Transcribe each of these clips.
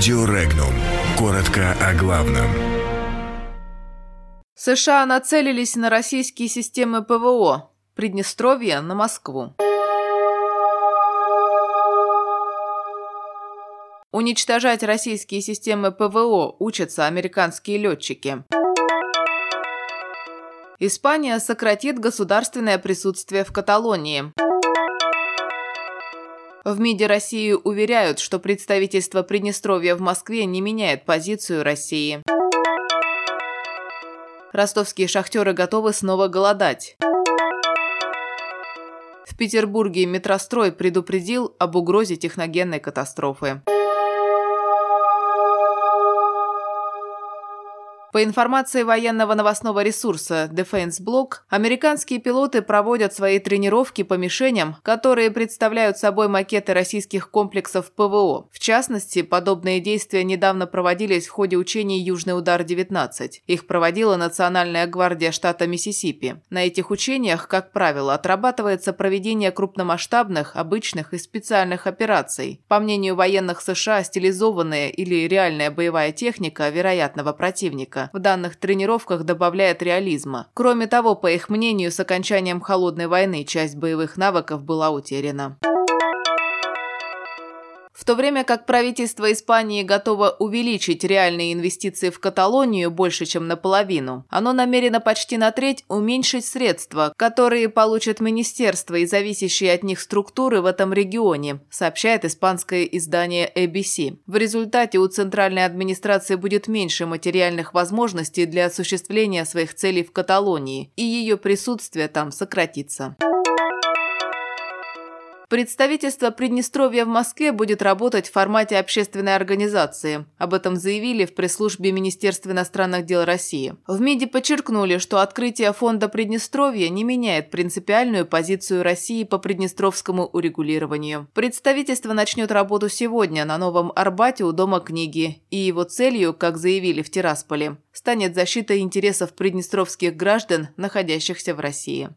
Радио Регнум. Коротко о главном. США нацелились на российские системы ПВО. Приднестровье на Москву. Уничтожать российские системы ПВО учатся американские летчики. Испания сократит государственное присутствие в Каталонии. В МИДе России уверяют, что представительство Приднестровья в Москве не меняет позицию России. Ростовские шахтеры готовы снова голодать. В Петербурге метрострой предупредил об угрозе техногенной катастрофы. По информации военного новостного ресурса Defense Block, американские пилоты проводят свои тренировки по мишеням, которые представляют собой макеты российских комплексов ПВО. В частности, подобные действия недавно проводились в ходе учений «Южный удар-19». Их проводила Национальная гвардия штата Миссисипи. На этих учениях, как правило, отрабатывается проведение крупномасштабных, обычных и специальных операций. По мнению военных США, стилизованная или реальная боевая техника вероятного противника в данных тренировках добавляет реализма. Кроме того, по их мнению, с окончанием Холодной войны часть боевых навыков была утеряна. В то время как правительство Испании готово увеличить реальные инвестиции в Каталонию больше, чем наполовину, оно намерено почти на треть уменьшить средства, которые получат министерства и зависящие от них структуры в этом регионе, сообщает испанское издание ABC. В результате у центральной администрации будет меньше материальных возможностей для осуществления своих целей в Каталонии, и ее присутствие там сократится. Представительство Приднестровья в Москве будет работать в формате общественной организации. Об этом заявили в пресс-службе Министерства иностранных дел России. В МИДе подчеркнули, что открытие фонда Приднестровья не меняет принципиальную позицию России по приднестровскому урегулированию. Представительство начнет работу сегодня на Новом Арбате у Дома книги, и его целью, как заявили в Тирасполе, станет защита интересов приднестровских граждан, находящихся в России.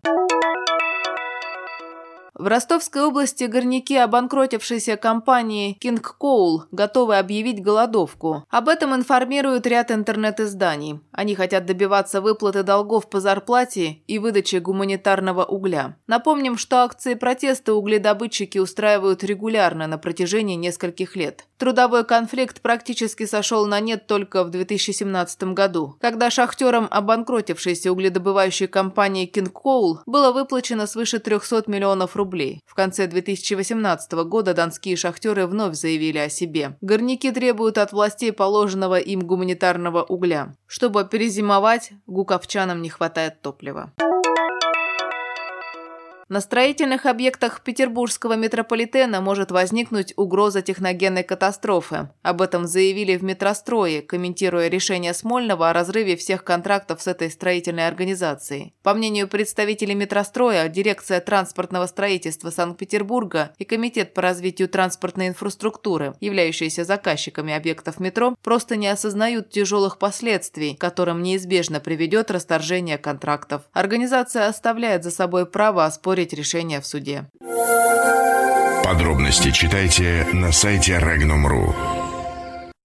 В Ростовской области горняки обанкротившейся компании King Coal готовы объявить голодовку. Об этом информирует ряд интернет-изданий. Они хотят добиваться выплаты долгов по зарплате и выдачи гуманитарного угля. Напомним, что акции протеста угледобытчики устраивают регулярно на протяжении нескольких лет. Трудовой конфликт практически сошел на нет только в 2017 году, когда шахтерам обанкротившейся угледобывающей компании King Coal было выплачено свыше 300 миллионов рублей рублей. В конце 2018 года донские шахтеры вновь заявили о себе. Горняки требуют от властей положенного им гуманитарного угля. Чтобы перезимовать, гуковчанам не хватает топлива. На строительных объектах петербургского метрополитена может возникнуть угроза техногенной катастрофы. Об этом заявили в метрострое, комментируя решение Смольного о разрыве всех контрактов с этой строительной организацией. По мнению представителей метростроя, дирекция транспортного строительства Санкт-Петербурга и Комитет по развитию транспортной инфраструктуры, являющиеся заказчиками объектов метро, просто не осознают тяжелых последствий, которым неизбежно приведет расторжение контрактов. Организация оставляет за собой право оспорить оспорить решение в суде. Подробности читайте на сайте Regnum.ru.